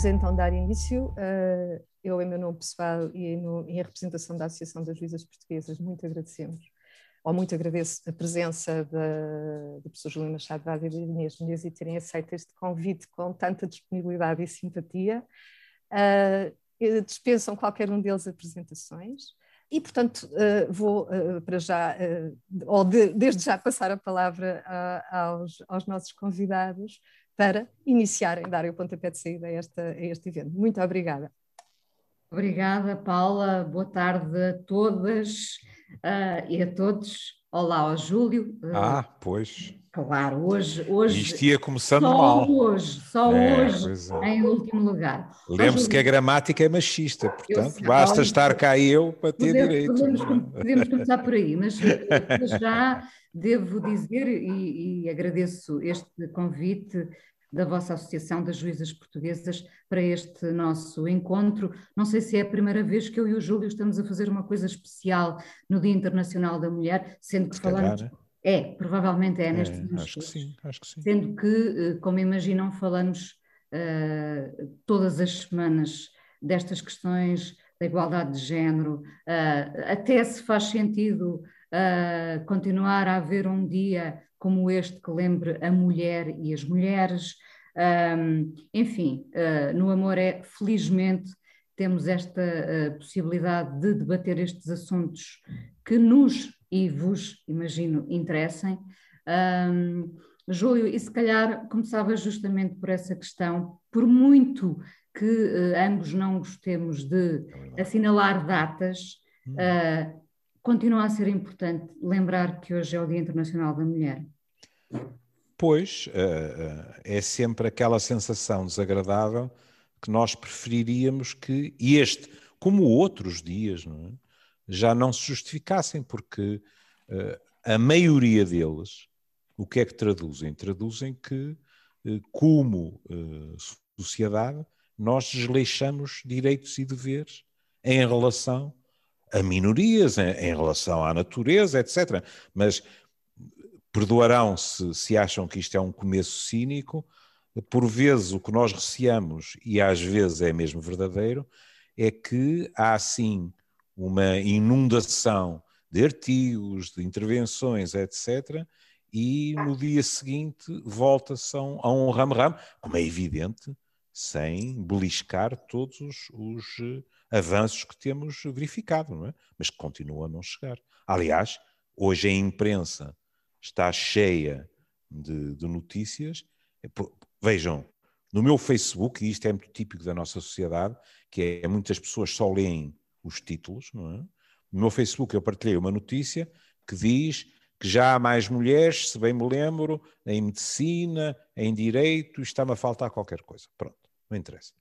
Vamos então dar início. Uh, eu, em meu nome pessoal e em representação da Associação das Juízas Portuguesas, muito agradecemos, ou muito agradeço a presença da, professora Juliana Machado Vaz e da Inês Menezes e terem aceito este convite com tanta disponibilidade e simpatia. Uh, dispensam qualquer um deles apresentações. E, portanto, vou para já, ou de, desde já, passar a palavra aos, nossos convidados para iniciarem, darem o pontapé de saída a, esta, a este evento. Muito obrigada. Obrigada, Paula. Boa tarde a todas e a todos. Olá ao Júlio. Ah, pois. Claro, hoje. hoje Isto ia começando só mal. Hoje, só é, hoje, é. em último lugar. Lembre-se que a gramática é machista, portanto, sei, basta Paulo, estar cá eu para ter podemos, direito. Podemos, podemos, começar por aí, mas já devo dizer, e, e agradeço este convite da vossa Associação das Juízas Portuguesas para este nosso encontro. Não sei se é a primeira vez que eu e o Júlio estamos a fazer uma coisa especial no Dia Internacional da Mulher, sendo que se falamos. Calhar, né? É, provavelmente é, é neste é, acho que sim, acho que sim. Sendo que, eh, como imaginam, falamos uh, todas as semanas destas questões da igualdade de género, uh, até se faz sentido uh, continuar a haver um dia como este que lembre a mulher e as mulheres. Um, enfim, no Amor é, felizmente, temos esta possibilidade de debater estes assuntos que nos e vos, imagino, interessem. Um, Júlio, e se calhar começava justamente por essa questão, por muito que uh, ambos não gostemos de é assinalar datas, uh, continua a ser importante lembrar que hoje é o Dia Internacional da Mulher. Pois, uh, é sempre aquela sensação desagradável que nós preferiríamos que este, como outros dias, não é? já não se justificassem, porque uh, a maioria deles, o que é que traduzem? Traduzem que, como sociedade, nós desleixamos direitos e deveres em relação a minorias, em, em relação à natureza, etc. Mas perdoarão se, se acham que isto é um começo cínico, por vezes o que nós receamos, e às vezes é mesmo verdadeiro, é que há sim uma inundação de artigos, de intervenções, etc., e no dia seguinte volta-se a um ramo-ramo, como é evidente, sem beliscar todos os, avanços que temos verificado, não é? mas que continuam a não chegar. Aliás, hoje a imprensa está cheia de, de notícias. Vejam, no meu Facebook, e isto é muito típico da nossa sociedade, que é muitas pessoas só leem os títulos, não é? No meu Facebook eu partilhei uma notícia que diz que já há mais mulheres, se bem me lembro, em medicina, em direito, está-me a faltar qualquer coisa. Pronto, não interessa.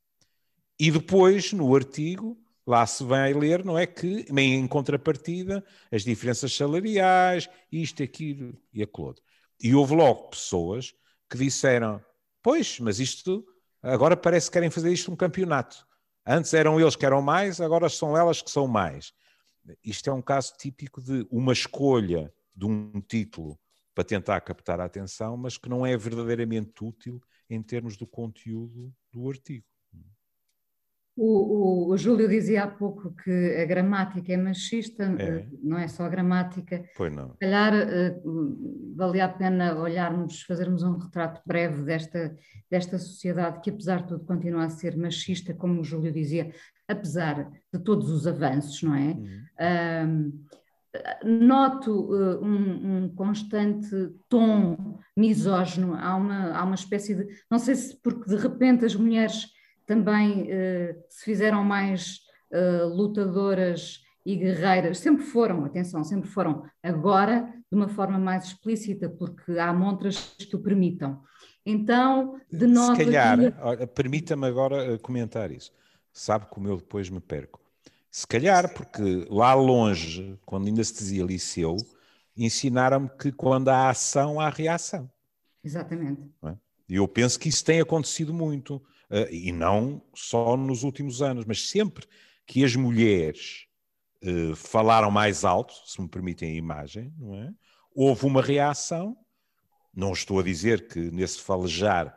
E depois, no artigo, lá se vai ler, não é que, em contrapartida, as diferenças salariais, isto, aquilo e aquilo outro. E houve logo pessoas que disseram, pois, mas isto, agora parece que querem fazer isto um campeonato. Antes eram eles que eram mais, agora são elas que são mais. Isto é um caso típico de uma escolha de um título para tentar captar a atenção, mas que não é verdadeiramente útil em termos do conteúdo do artigo. O, o, o, Júlio dizia há pouco que a gramática é machista, é. Eh, não é só a gramática. Pois não. Se calhar uh, valia a pena olharmos, fazermos um retrato breve desta, desta sociedade que, apesar de tudo, continua a ser machista, como o Júlio dizia, apesar de todos os avanços, não é? Uhum. noto uh, um, um, constante tom misógino, há uma, há uma espécie de. Não sei se porque de repente as mulheres também uh, se fizeram mais uh, lutadoras e guerreiras, sempre foram, atenção, sempre foram, agora de uma forma mais explícita, porque há montras que o permitam. Então, denota... Se calhar, permita-me agora eh, comentar isso. Sabe como eu depois me perco. Se calhar, porque lá longe, quando ainda se dizia liceu, ensinaram-me que quando há ação, há reação. Exatamente. É? E eu penso que isso tem acontecido muito. Uh, e não só nos últimos anos, mas sempre que as mulheres uh, falaram mais alto, se me permitem a imagem, é? houve uma reação. Não estou a dizer que nesse falejar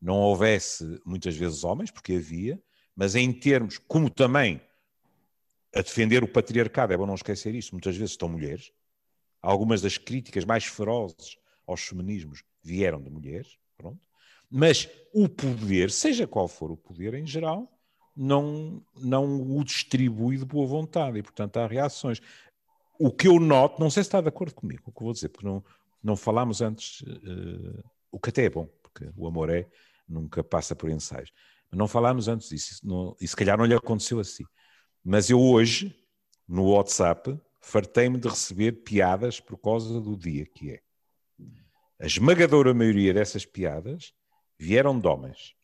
não houvesse muitas vezes homens, porque havia, mas em termos, como também a defender o patriarcado, é bom não esquecer isso, muitas vezes estão mulheres. Algumas das críticas mais ferozes aos feminismos vieram de mulheres, pronto. Mas o poder, seja qual for o poder em geral, não, não o distribui de boa vontade e, portanto, há reações. O que eu noto, não sei se está de acordo comigo, o que vou dizer, porque não, não falámos antes, uh, o que até é bom, porque o amor é, nunca passa por ensaios. Não falámos antes disso, não, e se calhar não lhe aconteceu assim. Mas eu hoje, no WhatsApp, fartei-me de receber piadas por causa do dia que é. A esmagadora maioria dessas piadas vieram de homens.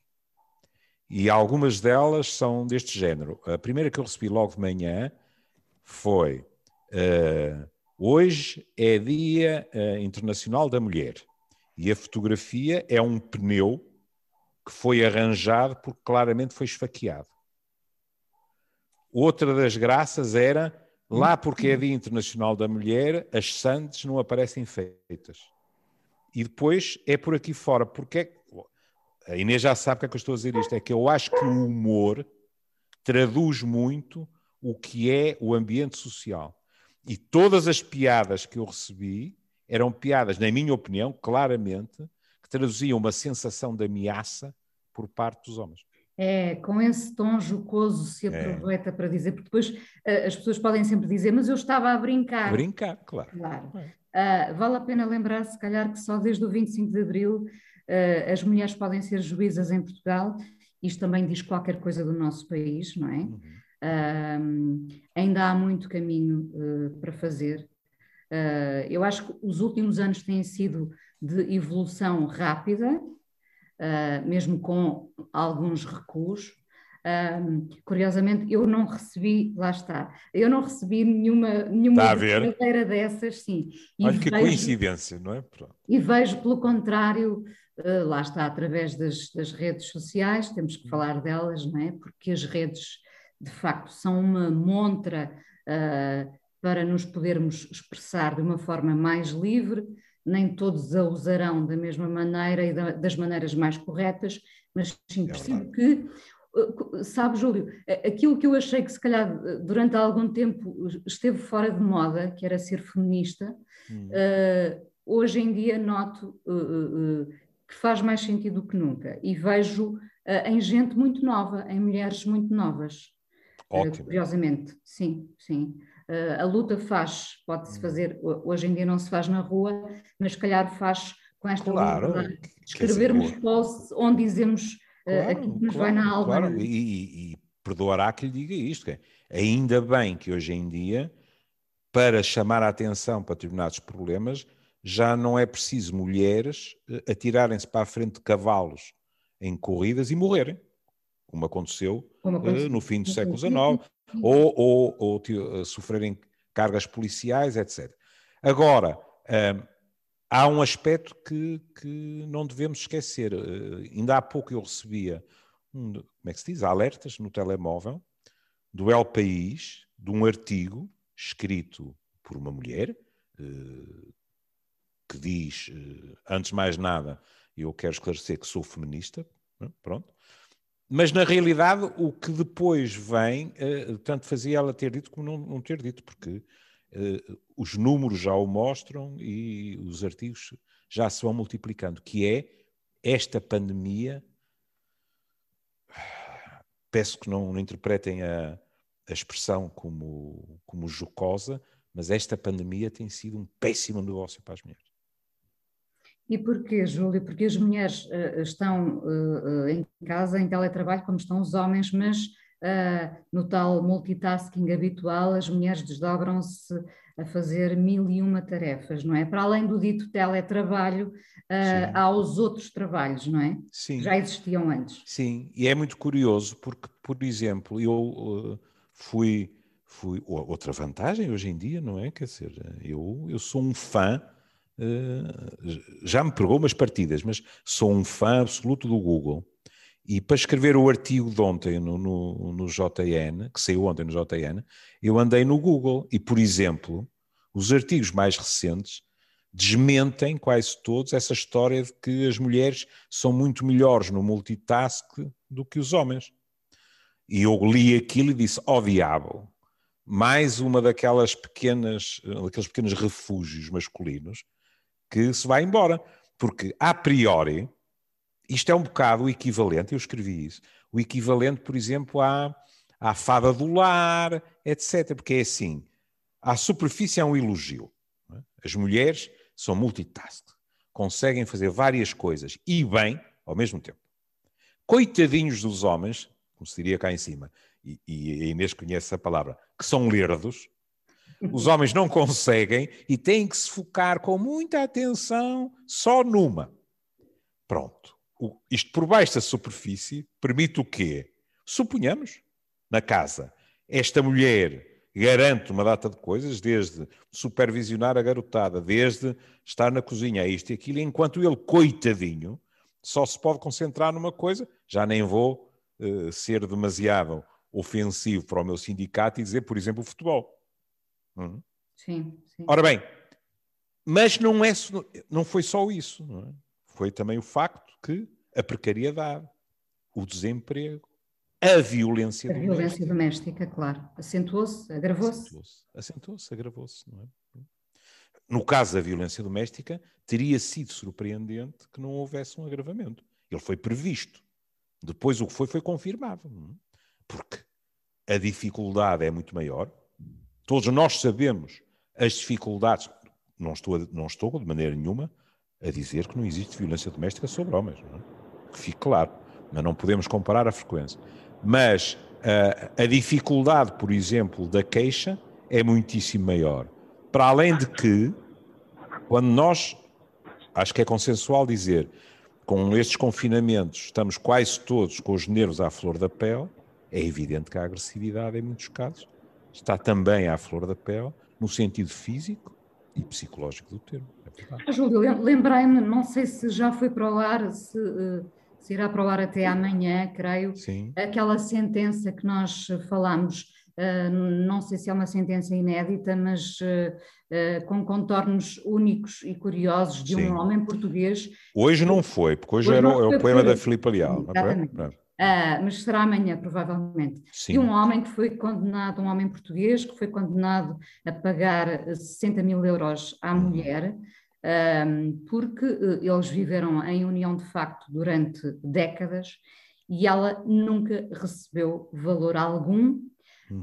E algumas delas são deste género. A primeira que eu recebi logo de manhã foi: uh, Hoje é Dia uh, Internacional da Mulher. E a fotografia é um pneu que foi arranjado porque claramente foi esfaqueado. Outra das graças era, lá porque é Dia Internacional da Mulher, as sandes não aparecem feitas. E depois é por aqui fora, porque é, a Inês já sabe que é que eu estou a dizer isto, é que eu acho que o humor traduz muito o que é o ambiente social. E todas as piadas que eu recebi eram piadas, na minha opinião, claramente, que traduziam uma sensação de ameaça por parte dos homens. É, com esse tom jocoso se é. aproveita é. para dizer, porque depois uh, as pessoas podem sempre dizer, mas eu estava a brincar. Brincar, claro. claro. Uh, vale a pena lembrar, se calhar, que só desde o 25 de Abril uh, as mulheres podem ser juízas em Portugal. Isto também diz qualquer coisa do nosso país, não é? Uhum. ainda há muito caminho para fazer. eu acho que os últimos anos têm sido de evolução rápida, uh, mesmo com alguns recuos. Um, curiosamente, eu não recebi, lá está, eu não recebi nenhuma, nenhuma brincadeira dessas, sim. E Olha que vejo, coincidência, não é? Pronto. E vejo, pelo contrário, uh, lá está, através das, das, redes sociais, temos que falar delas, não é? Porque as redes, de facto, são uma montra uh, para nos podermos expressar de uma forma mais livre, nem todos a usarão da mesma maneira e da, das maneiras mais corretas, mas sim é percebo que, uh, sabe, Júlio, aquilo que eu achei que se calhar durante algum tempo esteve fora de moda, que era ser feminista, hum. uh, hoje em dia noto uh, uh, que faz mais sentido do que nunca e vejo em gente muito nova, em mulheres muito novas. Ótimo. curiosamente, sim, sim. Uh, a luta faz, pode-se hum. fazer, hoje em dia não se faz na rua, mas se calhar faz com esta claro, luta escrevermos posts onde dizemos uh, claro, aquilo que nos claro, vai na alma. Claro, e, e, perdoará que lhe diga isto, é, ainda bem que hoje em dia, para chamar a atenção para determinados problemas, já não é preciso mulheres uh, atirarem-se para a frente de cavalos em corridas e morrerem, como aconteceu, como aconteceu. no fim do século XIX, ou, ou, ou eh, sofrerem cargas policiais, etc. Agora, um, há um aspecto que, que não devemos esquecer. Uh, ainda há pouco eu recebia, um, como é que se diz, alertas no telemóvel do El País, de um artigo escrito por uma mulher, uh, que diz, uh, antes de mais nada, eu quero esclarecer que sou feminista, pronto, mas na realidade o que depois vem, uh, tanto fazia ela ter dito como não, ter dito, porque uh, os números já o mostram e os artigos já se vão multiplicando, que é esta pandemia, peço que não, não interpretem a, a expressão como, como jocosa, mas esta pandemia tem sido um péssimo negócio para as mulheres. E porquê, Júlio? Porque as mulheres uh, estão uh, em casa, em teletrabalho, como estão os homens, mas uh, no tal multitasking habitual, as mulheres desdobram-se a fazer mil e uma tarefas, não é? Para além do dito teletrabalho, há os outros trabalhos, não é? Sim. Já existiam antes. Sim, e é muito curioso, porque, por exemplo, eu fui, fui. Outra vantagem hoje em dia, não é? Quer dizer, eu, eu sou um fã já me pegou umas partidas, mas sou um fã absoluto do Google. E para escrever o artigo de ontem no, no, no, JN, que saiu ontem no JN, eu andei no Google e, por exemplo, os artigos mais recentes desmentem quase todos essa história de que as mulheres são muito melhores no multitask do que os homens. E eu li aquilo e disse: ó oh, diabo, mais uma daquelas pequenas, daqueles pequenos refúgios masculinos que se vai embora. Porque, a priori, isto é um bocado o equivalente, eu escrevi isso, o equivalente, por exemplo, à, à fada do lar, etc. Porque é assim, a superfície é um elogio. É? As mulheres são multitask, conseguem fazer várias coisas e bem ao mesmo tempo. Coitadinhos dos homens, como se diria cá em cima, e, e a Inês conhece a palavra, que são lerdos, os homens não conseguem e têm que se focar com muita atenção só numa. Pronto. O, isto por baixo da superfície permite o quê? Suponhamos, na casa, esta mulher garante uma data de coisas, desde supervisionar a garotada, desde estar na cozinha, isto e aquilo, enquanto ele, coitadinho, só se pode concentrar numa coisa, já nem vou uh, ser demasiado ofensivo para o meu sindicato e dizer, por exemplo, o futebol. Uhum. Sim, sim. Ora bem, mas não, é, não foi só isso. É? Foi também o facto que a precariedade, o desemprego, a violência a doméstica. violência doméstica, claro. Acentuou-se, agravou-se. Acentuou-se, acentuou-se agravou-se, não é? No caso da violência doméstica, teria sido surpreendente que não houvesse um agravamento. Ele foi previsto. Depois o que foi, foi confirmado. É? Porque a dificuldade é muito maior, Todos nós sabemos as dificuldades. Não estou, não estou de maneira nenhuma a dizer que não existe violência doméstica sobre homens. É? Que fique claro. Mas não podemos comparar a frequência. Mas a, a dificuldade, por exemplo, da queixa é muitíssimo maior. Para além de que, quando nós, acho que é consensual dizer, com estes confinamentos, estamos quase todos com os nervos à flor da pele, é evidente que a agressividade, em muitos casos, está também à flor da pele, no sentido físico e psicológico do termo. É Júlio, lembrei-me, não sei se já foi para o ar, se, eh, se irá para o ar até amanhã, creio, Sim. aquela sentença que nós falámos, uh, não sei se é uma sentença inédita, mas uh, uh, com contornos únicos e curiosos de Sim. um homem português. Hoje não foi, porque hoje, hoje era o, o poema da Filipe Leal. Exatamente. Não é? Uh, mas será amanhã, provavelmente. Sim. E um homem que foi condenado, um homem português, que foi condenado a pagar 60 mil euros à uhum. mulher, uh, porque uh, eles viveram em união de facto durante décadas e ela nunca recebeu valor algum uhum.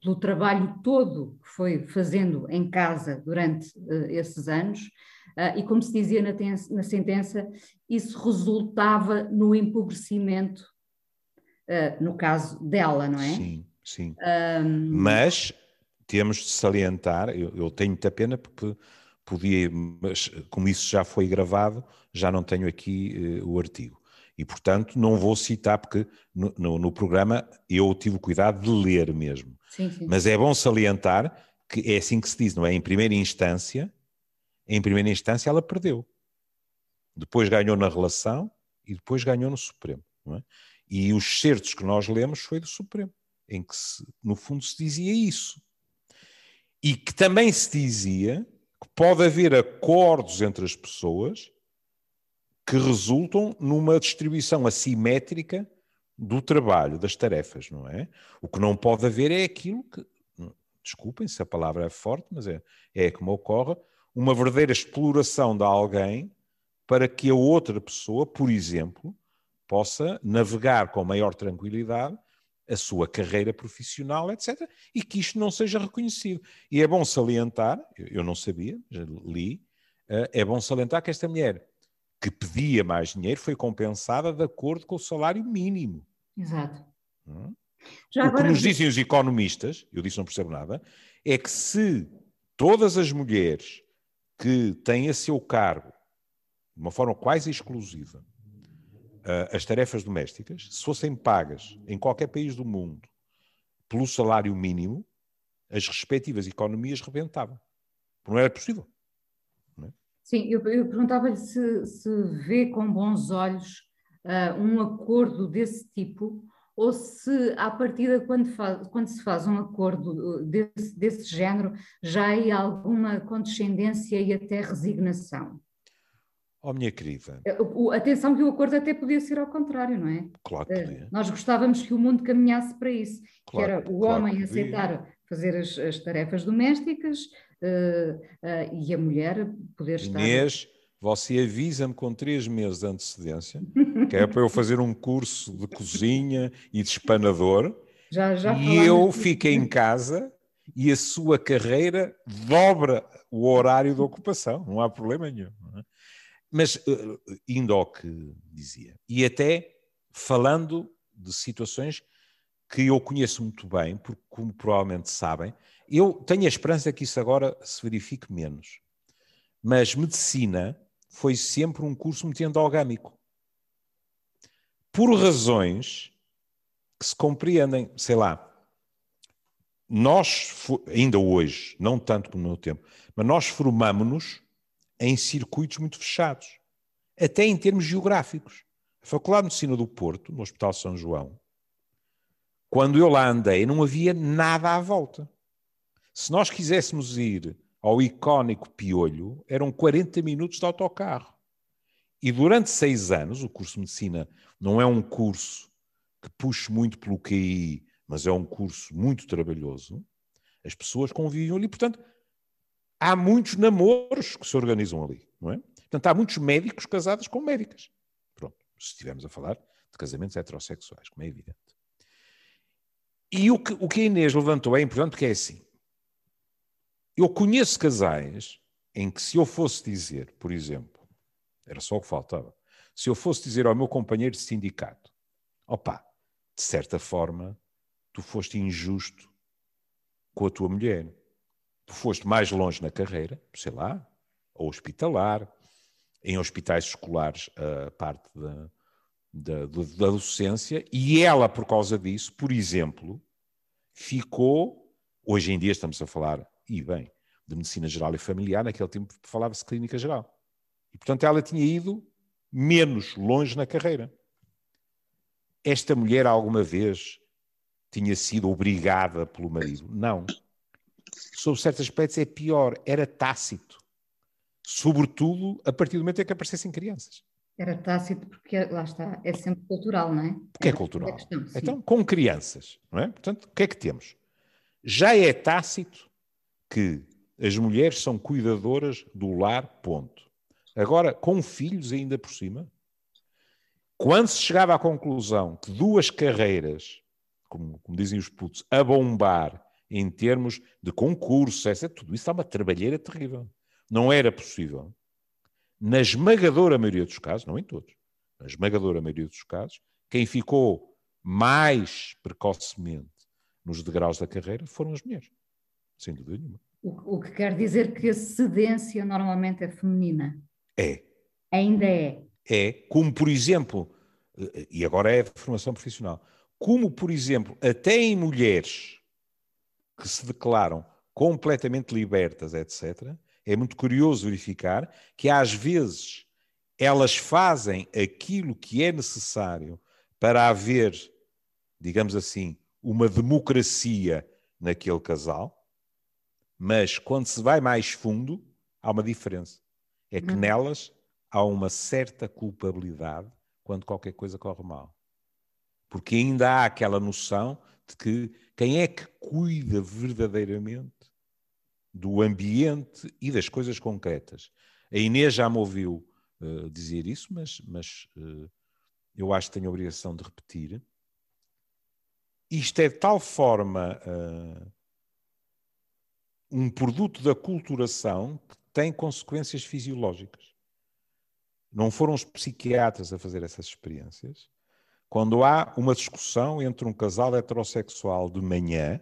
pelo trabalho todo que foi fazendo em casa durante esses anos. Uh, e como se dizia na, na, sentença, isso resultava no empobrecimento, uh, no caso dela, não é? Sim, sim. Um... Mas temos de salientar, eu, eu, tenho muita pena porque podia, mas como isso já foi gravado, já não tenho aqui uh, o artigo. E, portanto, não vou citar, porque no, no, no, programa eu tive cuidado de ler mesmo. Sim, sim. Mas é bom salientar que é assim que se diz, não é? Em primeira instância, em primeira instância ela perdeu. Depois ganhou na relação e depois ganhou no Supremo. É? E os certos que nós lemos foi do Supremo, em que se, no fundo se dizia isso. E que também se dizia que pode haver acordos entre as pessoas que resultam numa distribuição assimétrica do trabalho, das tarefas, não é? O que não pode haver é aquilo que, desculpem se a palavra é forte, mas é, é como ocorre, uma verdadeira exploração de alguém para que a outra pessoa, por exemplo, possa navegar com maior tranquilidade a sua carreira profissional, etc., e que isto não seja reconhecido. E é bom salientar, eu não sabia, já li, eh, é bom salientar que esta mulher que pedia mais dinheiro foi compensada de acordo com o salário mínimo. Exato. Hum? Já o agora... que nos dizem os economistas, eu disse não percebo nada, é que se todas as mulheres que têm a seu cargo, de uma forma quase exclusiva, as tarefas domésticas, se fossem pagas em qualquer país do mundo pelo salário mínimo, as respectivas economias rebentavam. Não era possível. Não é? Sim, eu, eu perguntava-lhe se, se, vê com bons olhos uh, um acordo desse tipo ou se, à partida, quando, faz, quando se faz um acordo uh, desse, desse género, já há alguma condescendência e até resignação? Oh, minha querida. Uh, atenção que o acordo até podia ser ao contrário, não é? Claro que podia. Nós gostávamos que o mundo caminhasse para isso, claro, que era o claro homem aceitar fazer as, as, tarefas domésticas uh, uh, e a mulher poder estar... Inês, você avisa-me com três meses de antecedência, que é para eu fazer um curso de cozinha e de espanador, já, já e eu fiquei em casa e a sua carreira dobra o horário de ocupação, não há problema nenhum. É? Mas, uh, indo ao que dizia, e até falando de situações que eu conheço muito bem, porque, como provavelmente sabem, eu tenho a esperança que isso agora se verifique menos. Mas medicina foi sempre um curso muito endogâmico. Por razões que se compreendem, sei lá, nós, ainda hoje, não tanto como no meu tempo, mas nós formamos-nos em circuitos muito fechados, até em termos geográficos. A Faculdade de Medicina do Porto, no Hospital São João, quando eu lá andei, não havia nada à volta. Se nós quiséssemos ir ao icónico Piolho, eram 40 minutos de autocarro. E durante seis anos, o curso de medicina não é um curso que puxe muito pelo QI, mas é um curso muito trabalhoso. As pessoas convivem ali, portanto, há muitos namoros que se organizam ali, não é? Portanto, há muitos médicos casados com médicas. Pronto, se estivermos a falar de casamentos heterossexuais, como é evidente. E o que, o que a Inês levantou é importante porque é assim. Eu conheço casais em que se eu fosse dizer, por exemplo, era só o que faltava, se eu fosse dizer ao meu companheiro de sindicato, opa, de certa forma, tu foste injusto com a tua mulher. Tu foste mais longe na carreira, sei lá, ou hospitalar, em hospitais escolares, a parte da, da, da docência, e ela, por causa disso, por exemplo, ficou. Hoje em dia estamos a falar, e bem, de medicina geral e familiar, naquele tempo falava-se clínica geral. E, portanto, ela tinha ido menos longe na carreira. Esta mulher alguma vez tinha sido obrigada pelo marido? Não. Sob certos aspectos é pior, era tácito. Sobretudo a partir do momento em que aparecessem crianças. Era tácito porque, lá está, é sempre cultural, não é? Porque é, é cultural. Questão, então, com crianças, não é? Portanto, o que é que temos? Já é tácito que as mulheres são cuidadoras do lar, ponto. Agora, com filhos ainda por cima, quando se chegava à conclusão que duas carreiras, como, como dizem os putos, a bombar em termos de concurso, etc., tudo isso está uma trabalheira terrível. Não era possível na esmagadora maioria dos casos, não em todos, na esmagadora maioria dos casos, quem ficou mais precocemente nos degraus da carreira foram as mulheres, sem dúvida nenhuma. O, o que quer dizer que a cedência normalmente é feminina. É. Ainda é. É, como por exemplo, e agora é a formação profissional, como por exemplo, até em mulheres que se declaram completamente libertas, etc., é muito curioso verificar que às vezes elas fazem aquilo que é necessário para haver, digamos assim, uma democracia naquele casal, mas quando se vai mais fundo, há uma diferença. É que uhum. nelas há uma certa culpabilidade quando qualquer coisa corre mal. Porque ainda há aquela noção de que quem é que cuida verdadeiramente do ambiente e das coisas concretas. A Inês já me ouviu uh, dizer isso, mas, mas uh, eu acho que tenho a obrigação de repetir. Isto é de tal forma uh, um produto da culturação que tem consequências fisiológicas. Não foram os psiquiatras a fazer essas experiências. Quando há uma discussão entre um casal heterossexual de manhã,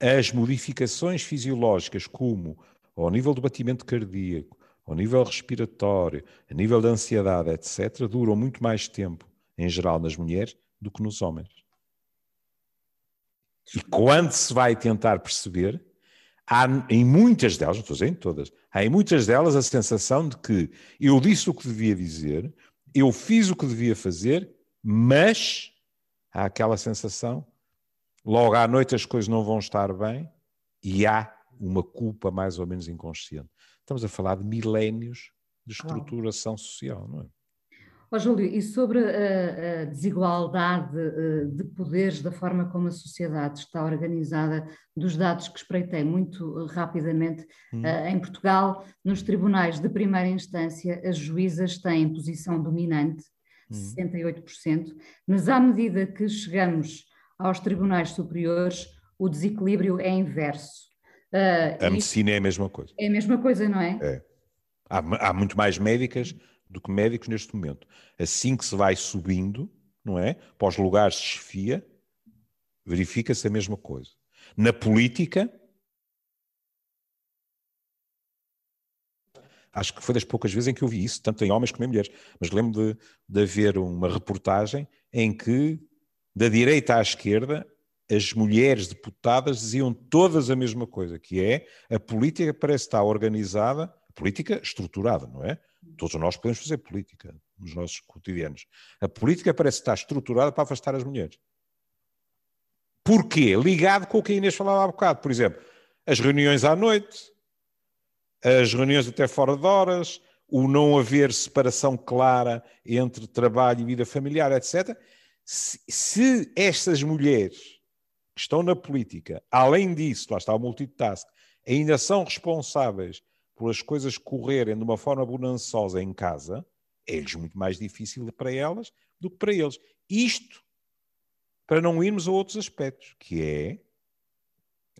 as modificações fisiológicas, como ao nível do batimento cardíaco, ao nível respiratório, a nível da ansiedade, etc., duram muito mais tempo, em geral, nas mulheres do que nos homens. E quando se vai tentar perceber, há em muitas delas, não estou a dizer em todas, há em muitas delas a sensação de que eu disse o que devia dizer, eu fiz o que devia fazer, Mas há aquela sensação, logo à noite as coisas não vão estar bem e há uma culpa mais ou menos inconsciente. Estamos a falar de milénios de estruturação social, não é? Oh, Júlio, e sobre a, a desigualdade eh, de poderes, da forma como a sociedade está organizada, dos dados que espreitei muito rapidamente, hum. Eh, em Portugal, nos tribunais de primeira instância, as juízas têm posição dominante, hum. 68%, mas à medida que chegamos aos tribunais superiores, o desequilíbrio é inverso. A medicina é a mesma coisa. É a mesma coisa, não é? É. Há, há muito mais médicas do que médicos neste momento. Assim que se vai subindo, não é? Para os lugares de chefia, verifica-se a mesma coisa. Na política, acho que foi das poucas vezes em que eu vi isso, tanto em homens como em mulheres, mas lembro de, de haver uma reportagem em que, da direita à esquerda, as mulheres deputadas diziam todas a mesma coisa, que é a política parece estar organizada, política estruturada, não é? Todos nós podemos fazer política nos nossos cotidianos. A política parece estar estruturada para afastar as mulheres. Porquê? Ligado com o que a Inês falava há bocado. Por exemplo, as reuniões à noite, as reuniões até fora de horas, o não haver separação clara entre trabalho e vida familiar, etc. Se, se estas mulheres que estão na política, além disso, lá está o multitask, ainda são responsáveis por as coisas correrem de uma forma bonançosa em casa, é-lhes muito mais difícil para elas do que para eles. Isto para não irmos a outros aspectos, que é,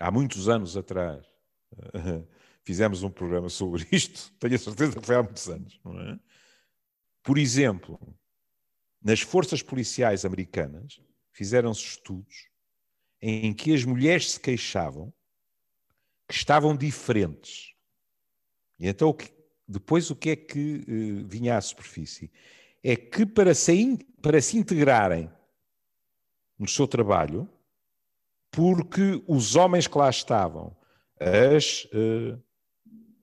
há muitos anos atrás, fizemos um programa sobre isto, tenho a certeza que foi há muitos anos, não é? Por exemplo, nas forças policiais americanas, fizeram-se estudos em que as mulheres se queixavam que estavam diferentes e então, depois, o que é que uh, vinha à superfície? É que para se, para se integrarem no seu trabalho, porque os homens que lá estavam, as. Uh,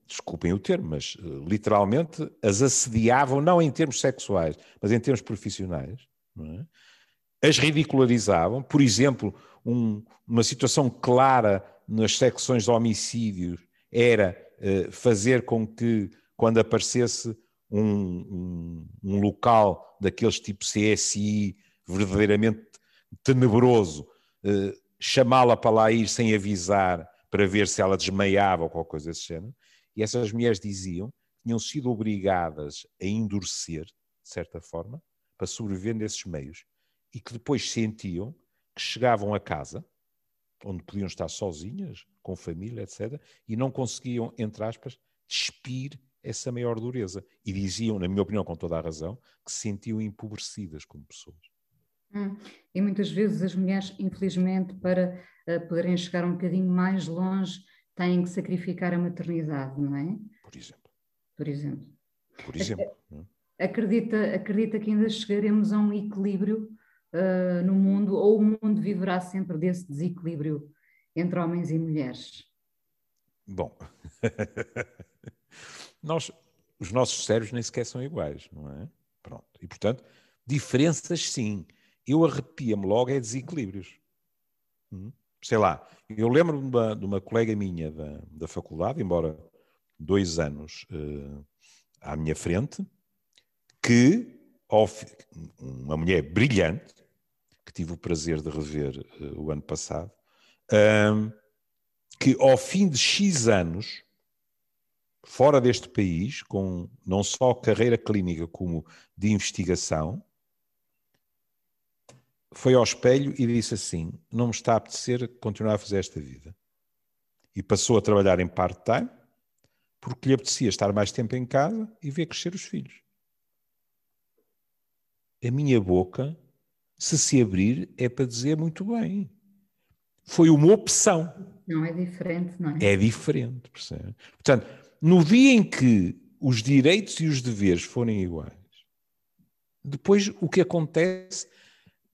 desculpem o termo, mas uh, literalmente as assediavam, não em termos sexuais, mas em termos profissionais, é? as ridicularizavam. Por exemplo, um, uma situação clara nas secções de homicídios era fazer com que, quando aparecesse um, um, um local daqueles tipo CSI verdadeiramente tenebroso, eh, chamá-la para lá ir sem avisar para ver se ela desmaiava ou qualquer coisa desse género. E essas mulheres diziam que tinham sido obrigadas a endurecer, de certa forma, para sobreviver nesses meios e que depois sentiam que chegavam a casa, onde podiam estar sozinhas, com família, etc., e não conseguiam, entre aspas, despir essa maior dureza. E diziam, na minha opinião, com toda a razão, que se sentiam empobrecidas como pessoas. Hum. E muitas vezes as mulheres, infelizmente, para uh, poderem chegar um bocadinho mais longe, têm que sacrificar a maternidade, não é? Por exemplo. Por exemplo. Por exemplo. Acredita, acredita que ainda chegaremos a um equilíbrio uh, no mundo, ou o mundo viverá sempre desse desequilíbrio entre homens e mulheres? Bom, nós, os nossos cérebros nem sequer são iguais, não é? Pronto. E, portanto, diferenças sim. Eu arrepia-me logo é desequilíbrios. Hum? Sei lá, eu lembro de uma, de uma colega minha da, da faculdade, embora dois anos uh, à minha frente, que, uma mulher brilhante, que tive o prazer de rever uh, o ano passado, um, que ao fim de X anos, fora deste país, com não só carreira clínica como de investigação, foi ao espelho e disse assim: Não me está a apetecer continuar a fazer esta vida. E passou a trabalhar em part-time, porque lhe apetecia estar mais tempo em casa e ver crescer os filhos. A minha boca, se se abrir, é para dizer muito bem foi uma opção. Não é diferente, não é? É diferente, percebe? Portanto, no dia em que os direitos e os deveres forem iguais, depois o que acontece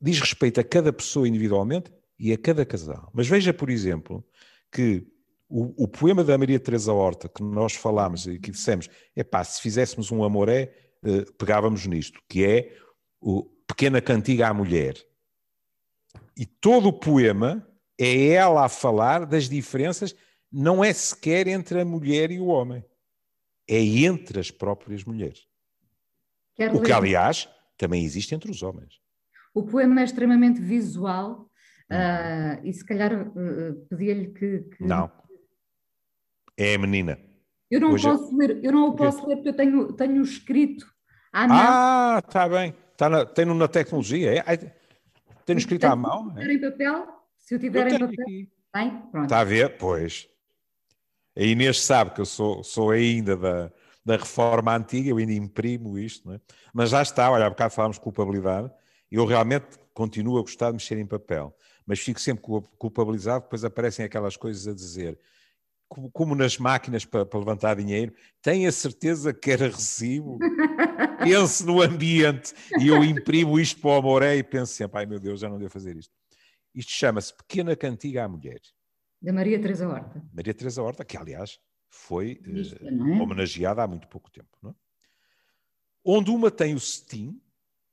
diz respeito a cada pessoa individualmente e a cada casal. Mas veja, por exemplo, que o, o poema da Maria Teresa Horta, que nós falámos e que dissemos, é pá, se fizéssemos um amoré, eh, pegávamos nisto, que é o Pequena Cantiga à Mulher. E todo o poema é ela a falar das diferenças, não é sequer entre a mulher e o homem, é entre as próprias mulheres. Quero o que, aliás, também existe entre os homens. O poema é extremamente visual uh, e se calhar uh, pedia-lhe que, que, Não. É a menina. Eu não Hoje posso ler, eu não o posso ler porque eu tenho, tenho escrito. Ah, está bem. Está na, tem-no na tecnologia. É? Tem escrito à mão? Se eu tiver em papel, se eu tiver eu em papel. Aqui. Tem? Pronto. Está a ver? Pois. A Inês sabe que eu sou, sou ainda da, da reforma antiga, eu ainda imprimo isto, não é? mas já está, olha, há bocado falámos de culpabilidade, eu realmente continuo a gostar de mexer em papel, mas fico sempre culpabilizado, depois aparecem aquelas coisas a dizer, como, nas máquinas para, para, levantar dinheiro, tenha certeza que era recibo, pense no ambiente, e eu imprimo isto para o Amoré e penso sempre, ai meu Deus, já não devo fazer isto. Isto chama-se Pequena Cantiga à Mulher. Da Maria Teresa Horta. Maria Teresa Horta, que aliás foi Vista, eh, homenageada há muito pouco tempo. Não é? Onde uma tem o cetim,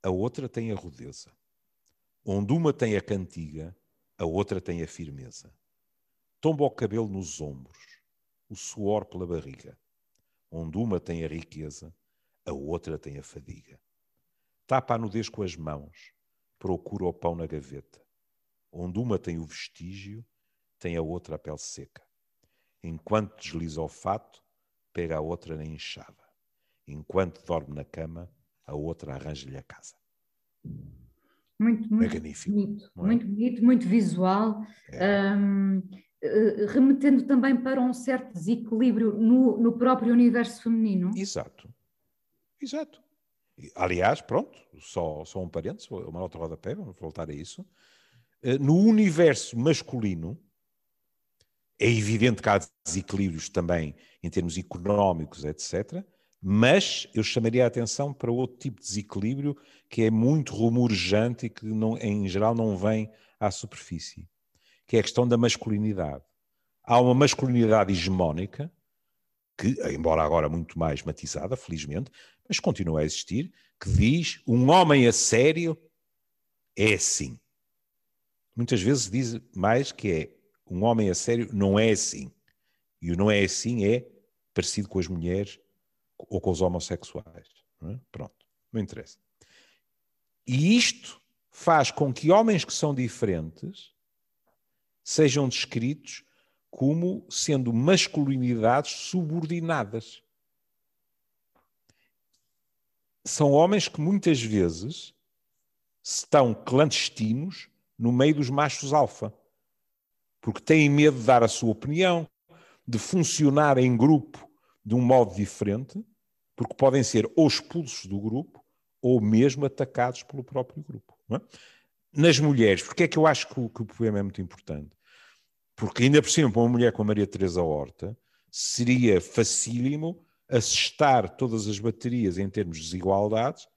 a outra tem a rudeza. Onde uma tem a cantiga, a outra tem a firmeza. Tomba o cabelo nos ombros, o suor pela barriga. Onde uma tem a riqueza, a outra tem a fadiga. Tapa a nudez com as mãos, procura o pão na gaveta. Onde uma tem o vestígio, tem a outra a pele seca. Enquanto desliza o fato, pega a outra na enxada. Enquanto dorme na cama, a outra arranja-lhe a casa. Muito, muito Magnífico, bonito, é? muito bonito, muito visual, é. um, remetendo também para um certo desequilíbrio no, no próprio universo feminino. Exato, exato. Aliás, pronto, só, só um parênteses, uma nota rodapé, vamos voltar a isso. Eh, no universo masculino, é evidente que há desequilíbrios também em termos económicos, etc. Mas eu chamaria a atenção para outro tipo de desequilíbrio que é muito rumorejante e que, não, em geral, não vem à superfície, que é a questão da masculinidade. Há uma masculinidade hegemónica, que, embora agora muito mais matizada, felizmente, mas continua a existir, que diz um homem a sério é assim. Muitas vezes diz mais que é um homem a sério não é assim. E o não é assim é parecido com as mulheres ou com os homossexuais. É? Pronto, não interessa. E isto faz com que homens que são diferentes sejam descritos como sendo masculinidades subordinadas. São homens que muitas vezes estão clandestinos no meio dos machos alfa porque têm medo de dar a sua opinião, de funcionar em grupo de um modo diferente, porque podem ser ou expulsos do grupo ou mesmo atacados pelo próprio grupo. É? Nas mulheres, porque é que eu acho que o, que o poema é muito importante? Porque ainda por cima, para uma mulher como a Maria Teresa Horta, seria facílimo assestar todas as baterias em termos de desigualdades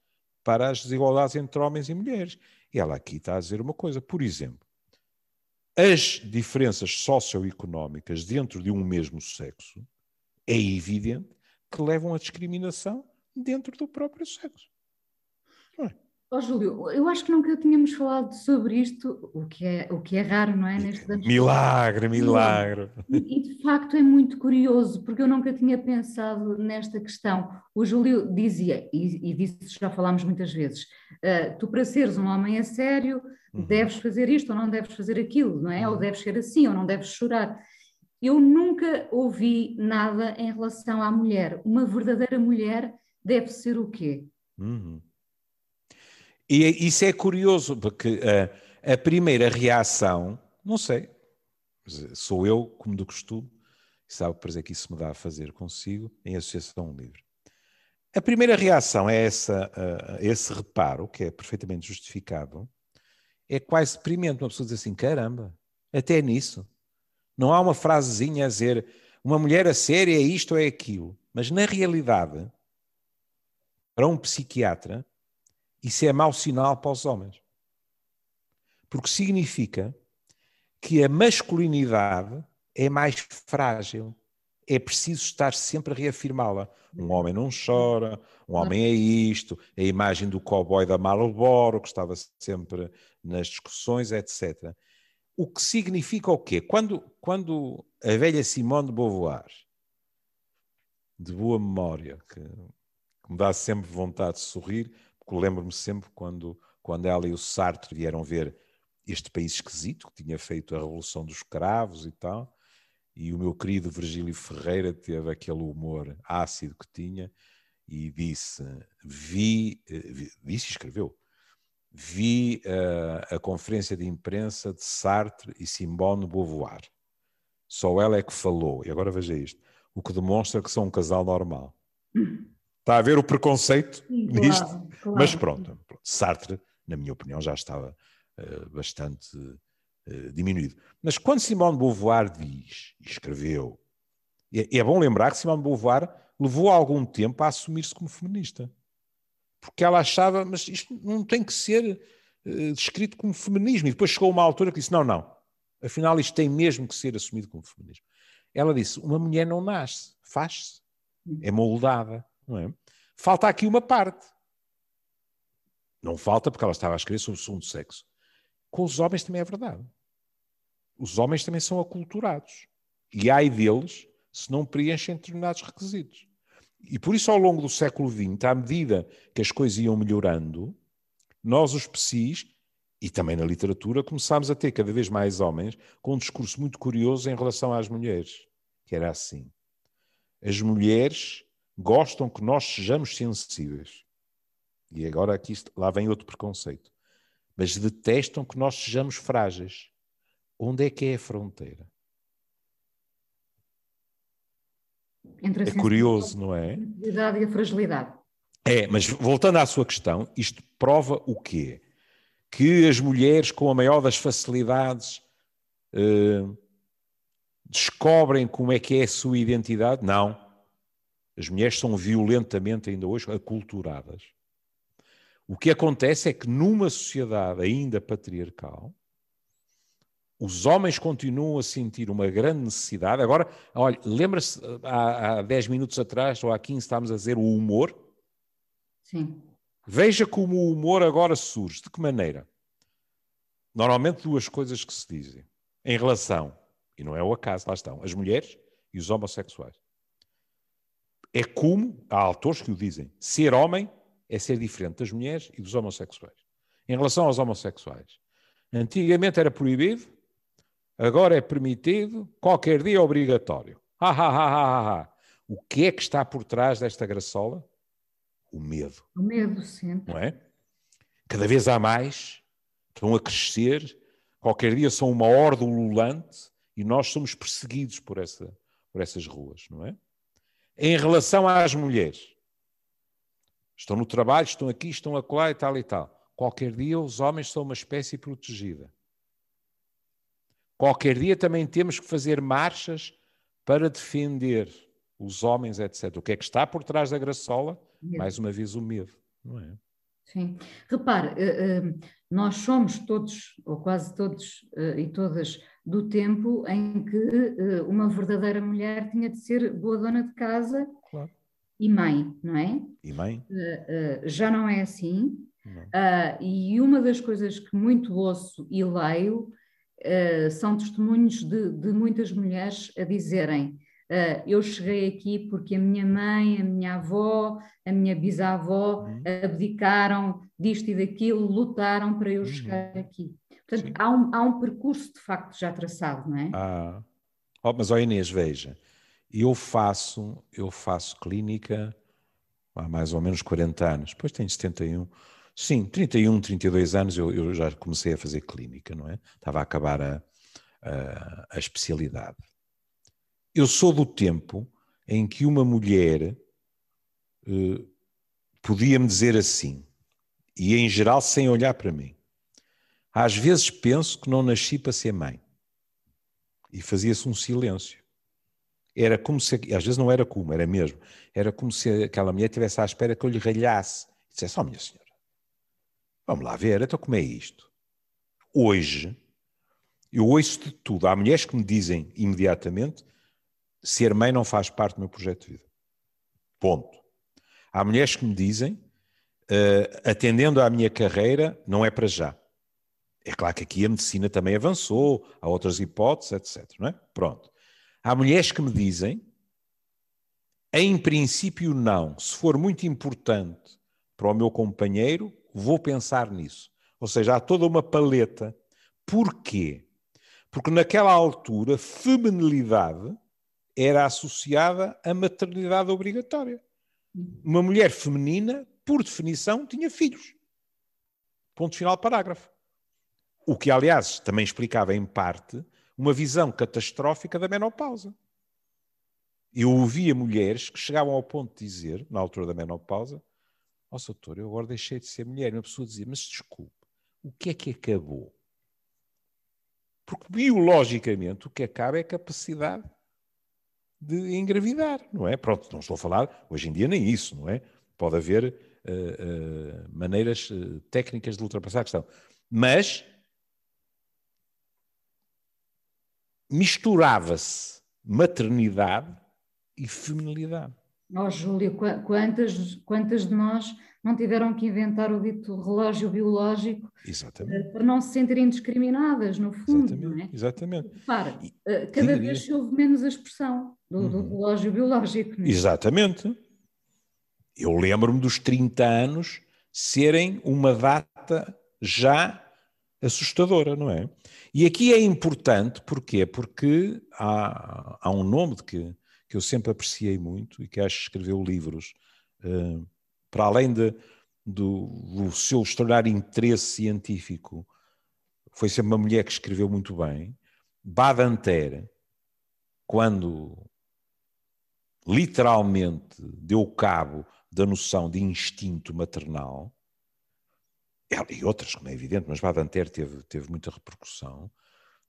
para as desigualdades entre homens e mulheres. E ela aqui está a dizer uma coisa, por exemplo, as diferenças socioeconómicas dentro de um mesmo sexo é evidente que levam à discriminação dentro do próprio sexo. É? Oh, Júlio, eu acho que nunca tínhamos falado sobre isto, o que é, o que é raro, não é? Neste milagre, milagre. E, de facto é muito curioso, porque eu nunca tinha pensado nesta questão. O Júlio dizia, e, e disso já falámos muitas vezes, uh, tu para seres um homem a sério, uhum. deves fazer isto ou não deves fazer aquilo, não é? Uhum. Ou deves ser assim ou não deves chorar. Eu nunca ouvi nada em relação à mulher. Uma verdadeira mulher deve ser o quê? Uhum. E é, isso é curioso, porque a, a primeira reação, não sei, sou eu, como do costume, sabe, por exemplo, que isso me dá a fazer consigo em Associação Livre. A primeira reação é essa, uh, esse reparo, que é perfeitamente justificável, é quase deprimente. Uma pessoa diz assim: caramba, até nisso. Não há uma frasezinha a dizer uma mulher a séria é isto ou é aquilo. Mas na realidade, para um psiquiatra, isso é mau sinal para os homens. Porque significa que a masculinidade é mais frágil, é preciso estar sempre a reafirmá-la. Um homem não chora, um homem é isto, a imagem do cowboy da Marlboro, que estava sempre nas discussões, etc. O que significa o quê? Quando, quando a velha Simone de Beauvoir, de boa memória, que, que me dá sempre vontade de sorrir, lembro-me sempre quando, quando ela e o Sartre vieram ver este país esquisito, que tinha feito a Revolução dos Cravos e tal, e o meu querido Virgílio Ferreira teve aquele humor ácido que tinha e disse, vi, eh, disse e escreveu, vi uh, a conferência de imprensa de Sartre e Simone Beauvoir. Só ela é que falou, e agora veja isto, o que demonstra que são um casal normal. Está a ver o preconceito Sim, nisto? Claro, claro. Mas pronto, Sartre, na minha opinião, já estava uh, bastante uh, diminuído. Mas quando Simone de Beauvoir diz, e escreveu, é, é bom lembrar que Simone de Beauvoir levou algum tempo a assumir-se como feminista. Porque ela achava, mas isto não tem que ser uh, descrito como feminismo. E depois chegou uma altura que disse: não, não, afinal isto tem mesmo que ser assumido como feminismo. Ela disse: uma mulher não nasce, faz-se, é moldada. Não é? Falta aqui uma parte. Não falta porque ela estava a escrever sobre o segundo sexo. Com os homens também é verdade. Os homens também são aculturados. E ai deles se não preenchem determinados requisitos. E por isso, ao longo do século XX, à medida que as coisas iam melhorando, nós, os psis, e também na literatura, começámos a ter cada vez mais homens com um discurso muito curioso em relação às mulheres, que era assim. As mulheres gostam que nós sejamos sensíveis. E agora aqui lá vem outro preconceito. Mas detestam que nós sejamos frágeis. Onde é que é a fronteira? Entre a é curioso, não é? A e a fragilidade. É, mas voltando à sua questão, isto prova o quê? Que as mulheres com a maior das facilidades eh, descobrem como é que é a sua identidade? Não. As mulheres são violentamente, ainda hoje, aculturadas. O que acontece é que numa sociedade ainda patriarcal, os homens continuam a sentir uma grande necessidade. Agora, olha, lembra-se, há, há 10 minutos atrás, ou há 15, estávamos a dizer o humor? Sim. Veja como o humor agora surge. De que maneira? Normalmente duas coisas que se dizem em relação, e não é o acaso, lá estão, as mulheres e os homossexuais. É como, há autores que o dizem, ser homem é ser diferente das mulheres e dos homossexuais. Em relação aos homossexuais, antigamente era proibido, agora é permitido, qualquer dia é obrigatório. Ha, ha, ha, ha, ha. O que é que está por trás desta graçola? O medo. O medo, sim. Não é? Cada vez há mais, estão a crescer, qualquer dia são uma horda ululante e nós somos perseguidos por, essa, por essas ruas, não é? Em relação às mulheres. Estão no trabalho, estão aqui, estão acolá e tal e tal. Qualquer dia os homens são uma espécie protegida. Qualquer dia também temos que fazer marchas para defender os homens, etc. O que é que está por trás da graçola? Medo. Mais uma vez o medo, não é? Sim. Repare, eh, eh, nós somos todos, ou quase todos eh, e todas, do tempo em que uh, uma verdadeira mulher tinha de ser boa dona de casa claro. e mãe, não é? E mãe? Uh, uh, já não é assim. e uma das coisas que muito ouço e leio são testemunhos de, de, muitas mulheres a dizerem. eu cheguei aqui porque a minha mãe, a minha avó, a minha bisavó uhum. abdicaram disto e daquilo, lutaram para eu uhum. chegar aqui. Portanto, há um, há um percurso de facto já traçado, não é? Ah. Oh, mas, ó Inês, veja, eu faço, eu faço clínica há mais ou menos 40 anos, depois tenho 71. Sim, 31, 32 anos eu, eu já comecei a fazer clínica, não é? Estava a acabar a, a, a especialidade. Eu sou do tempo em que uma mulher eh, podia-me dizer assim, e em geral sem olhar para mim. Às vezes penso que não nasci para ser mãe. E fazia-se um silêncio. Era como se, às vezes não era como, era mesmo. Era como se aquela mulher estivesse à espera que eu lhe ralhasse. E dissesse, oh minha senhora, vamos lá ver, então como é isto? Hoje, eu ouço de tudo. Há mulheres que me dizem imediatamente, ser mãe não faz parte do meu projeto de vida. Ponto. Há mulheres que me dizem, uh, atendendo à minha carreira, não é para já. É claro que aqui a medicina também avançou, há outras hipóteses, etc. Não é? Pronto. Há mulheres que me dizem, em princípio, não. Se for muito importante para o meu companheiro, vou pensar nisso. Ou seja, há toda uma paleta. Porquê? Porque naquela altura, feminilidade era associada à maternidade obrigatória. Uma mulher feminina, por definição, tinha filhos. Ponto final, parágrafo. O que, aliás, também explicava em parte uma visão catastrófica da menopausa. Eu ouvia mulheres que chegavam ao ponto de dizer, na altura da menopausa, ó oh, doutor, eu agora deixei de ser mulher. E uma pessoa dizia, mas desculpe, o que é que acabou? Porque biologicamente o que acaba é a capacidade de engravidar, não é? Pronto, não estou a falar, hoje em dia nem isso, não é? Pode haver uh, uh, maneiras uh, técnicas de ultrapassar a questão. Mas misturava-se maternidade e feminilidade. Ó oh, Júlio, quantas, quantas de nós não tiveram que inventar o dito relógio biológico Exatamente. para não se sentirem discriminadas, no fundo. Exatamente. É? Exatamente. Para, cada vez se ouve menos a expressão do, uhum. do relógio biológico. É? Exatamente. Eu lembro-me dos 30 anos serem uma data já assustadora, não é? E aqui é importante, porquê? Porque há, há um nome de que, que eu sempre apreciei muito e que acho que escreveu livros, uh, para além de, do, do seu extraordinário interesse científico, foi sempre uma mulher que escreveu muito bem. Badanter, quando literalmente deu cabo da noção de instinto maternal, e outras, como é evidente, mas Badanter teve, teve muita repercussão,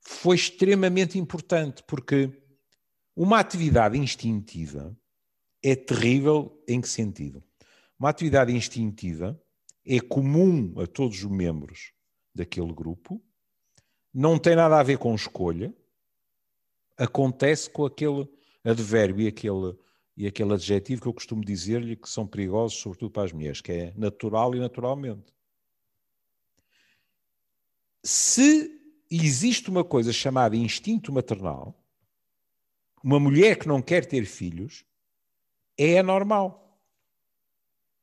foi extremamente importante, porque uma atividade instintiva é terrível em que sentido? Uma atividade instintiva é comum a todos os membros daquele grupo, não tem nada a ver com escolha, acontece com aquele advérbio e aquele, e aquele adjetivo que eu costumo dizer-lhe que são perigosos, sobretudo para as mulheres, que é natural e naturalmente se existe uma coisa chamada instinto maternal, uma mulher que não quer ter filhos, é anormal.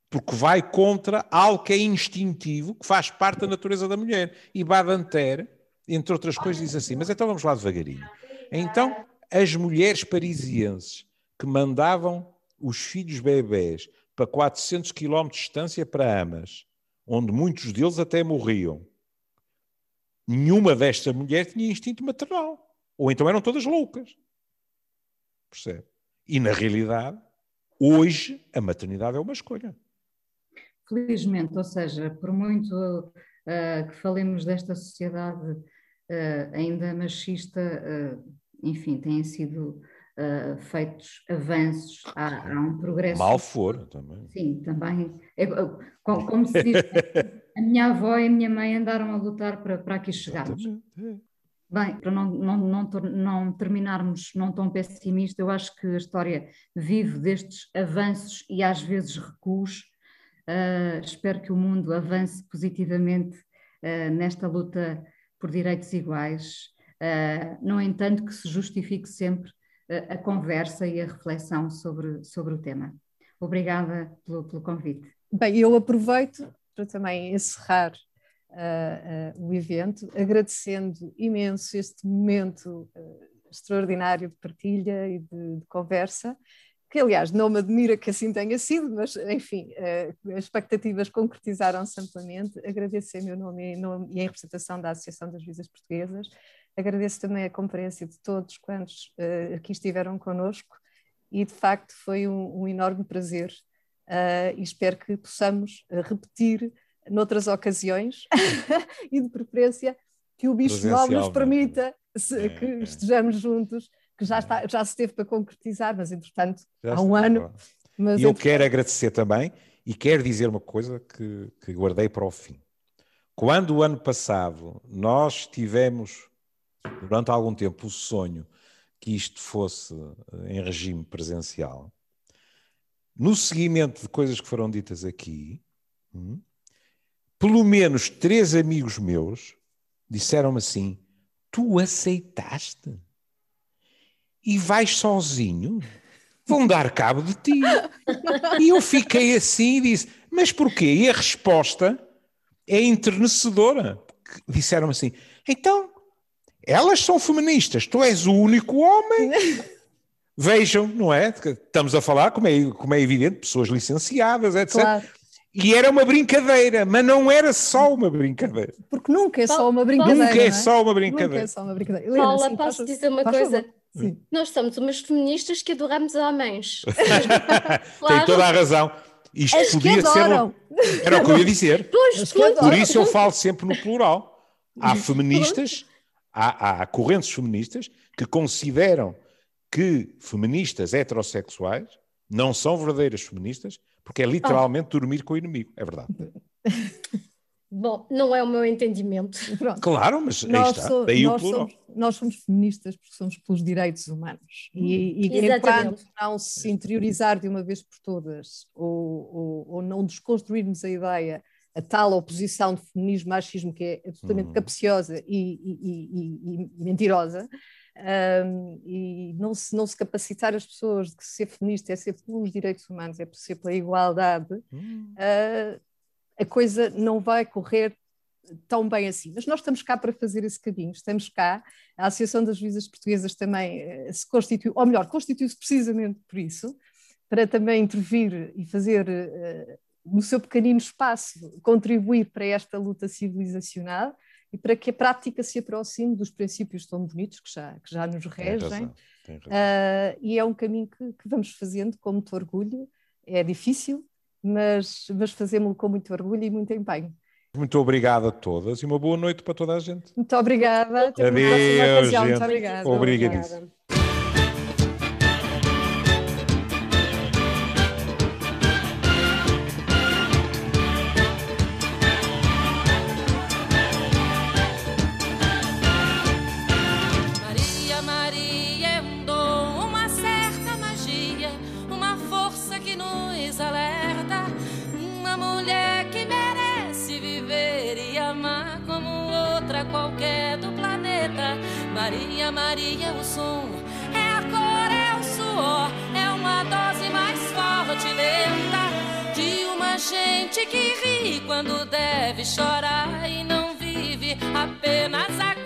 Porque vai contra algo que é instintivo, que faz parte da natureza da mulher. E Badanter, entre outras coisas, diz assim: mas então vamos lá devagarinho. Então, as mulheres parisienses que mandavam os filhos bebés para 400 km de distância para Amas, onde muitos deles até morriam, nenhuma destas mulheres tinha instinto maternal. Ou então eram todas loucas. Percebe? E na realidade, hoje, a maternidade é uma escolha. Felizmente, ou seja, por muito uh, que falemos desta sociedade uh, ainda machista, uh, enfim, têm sido feitos avanços, há, há, um progresso. Mal for também. Sim, também. É, como, como se diz, a minha avó e a minha mãe andaram a lutar para, para aqui chegarmos. É. Bem, para não, não, não, não, terminarmos não tão pessimista, eu acho que a história vive destes avanços e às vezes recuos. Uh, espero que o mundo avance positivamente uh, nesta luta por direitos iguais. Uh, no entanto, que se justifique sempre a conversa e a reflexão sobre, sobre o tema. Obrigada pelo, pelo convite. Bem, eu aproveito para também encerrar uh, uh, o evento, agradecendo imenso este momento uh, extraordinário de partilha e de, de, conversa, que aliás não me admira que assim tenha sido, mas enfim, as expectativas concretizaram-se amplamente. Agradeço em meu nome e, nome e em representação da Associação das Visas Portuguesas. Agradeço também a conferência de todos quantos aqui estiveram conosco e de facto foi um, um enorme prazer uh, e espero que possamos uh, repetir noutras ocasiões e de preferência que o Bicho Nobre nos permita se, é, que é. estejamos juntos, que já, está, já se teve para concretizar, mas entretanto já há um ano. Mas, e eu quero agradecer também e quero dizer uma coisa que, que guardei para o fim. Quando o ano passado nós tivemos, durante algum tempo, o sonho que isto fosse em regime presencial, no seguimento de coisas que foram ditas aqui, hum, pelo menos três amigos meus disseram-me assim: Tu aceitaste? E vais sozinho? Vão dar cabo de ti. E eu fiquei assim e disse: Mas porquê? E a resposta é enternecedora. Disseram assim: Então, elas são feministas, tu és o único homem. Vejam, não é? Estamos a falar, como é, como é evidente, pessoas licenciadas, etc. Claro. E era uma brincadeira, mas não era só uma brincadeira. Porque nunca é só uma brincadeira. Nunca é, é? só uma brincadeira. Nunca é só uma brincadeira. Paula, assim, posso dizer uma coisa? Sim. Nós somos umas feministas que adoramos homens. claro. Tem toda a razão. Isto As podia ser. Um... Era o que eu ia dizer. Pois, Por isso eu falo sempre no plural. Há feministas, há, há correntes feministas que consideram que feministas heterossexuais não são verdadeiras feministas porque é literalmente oh. dormir com o inimigo. É verdade. Bom, não é o meu entendimento. Pronto. Claro, mas nós está. So, Daí nós, somos, nós somos feministas porque somos pelos direitos humanos. E, e enquanto não se interiorizar de uma vez por todas, ou, ou, ou, não desconstruirmos a ideia, a tal oposição de feminismo machismo que é absolutamente hum. capciosa e, e, e mentirosa, um, e não se, não se capacitar as pessoas de que ser feminista é ser pelos direitos humanos, é ser pela igualdade, hum. uh, a coisa não vai correr tão bem assim. Mas nós estamos cá para fazer esse caminho, estamos cá, a Associação das Juízas Portuguesas também uh, se constituiu, ou melhor, constituiu-se precisamente por isso, para também intervir e fazer, uh, no seu pequenino espaço, contribuir para esta luta civilizacional e para que a prática se aproxime dos princípios tão bonitos que já, que já nos regem. Tem razão, tem razão. Uh, e é um caminho que, que, vamos fazendo com muito orgulho. É difícil, mas, mas fazemos-lo com muito orgulho e muito empenho. Muito obrigado a todas e uma boa noite para toda a gente. Muito obrigada. Até Adeus, gente. Muito obrigada. Obrigadíssimo. Maria, Maria, o som é a cor, é o suor, é uma dose mais forte, lenta de uma gente que ri quando deve chorar e não vive, apenas aguenta.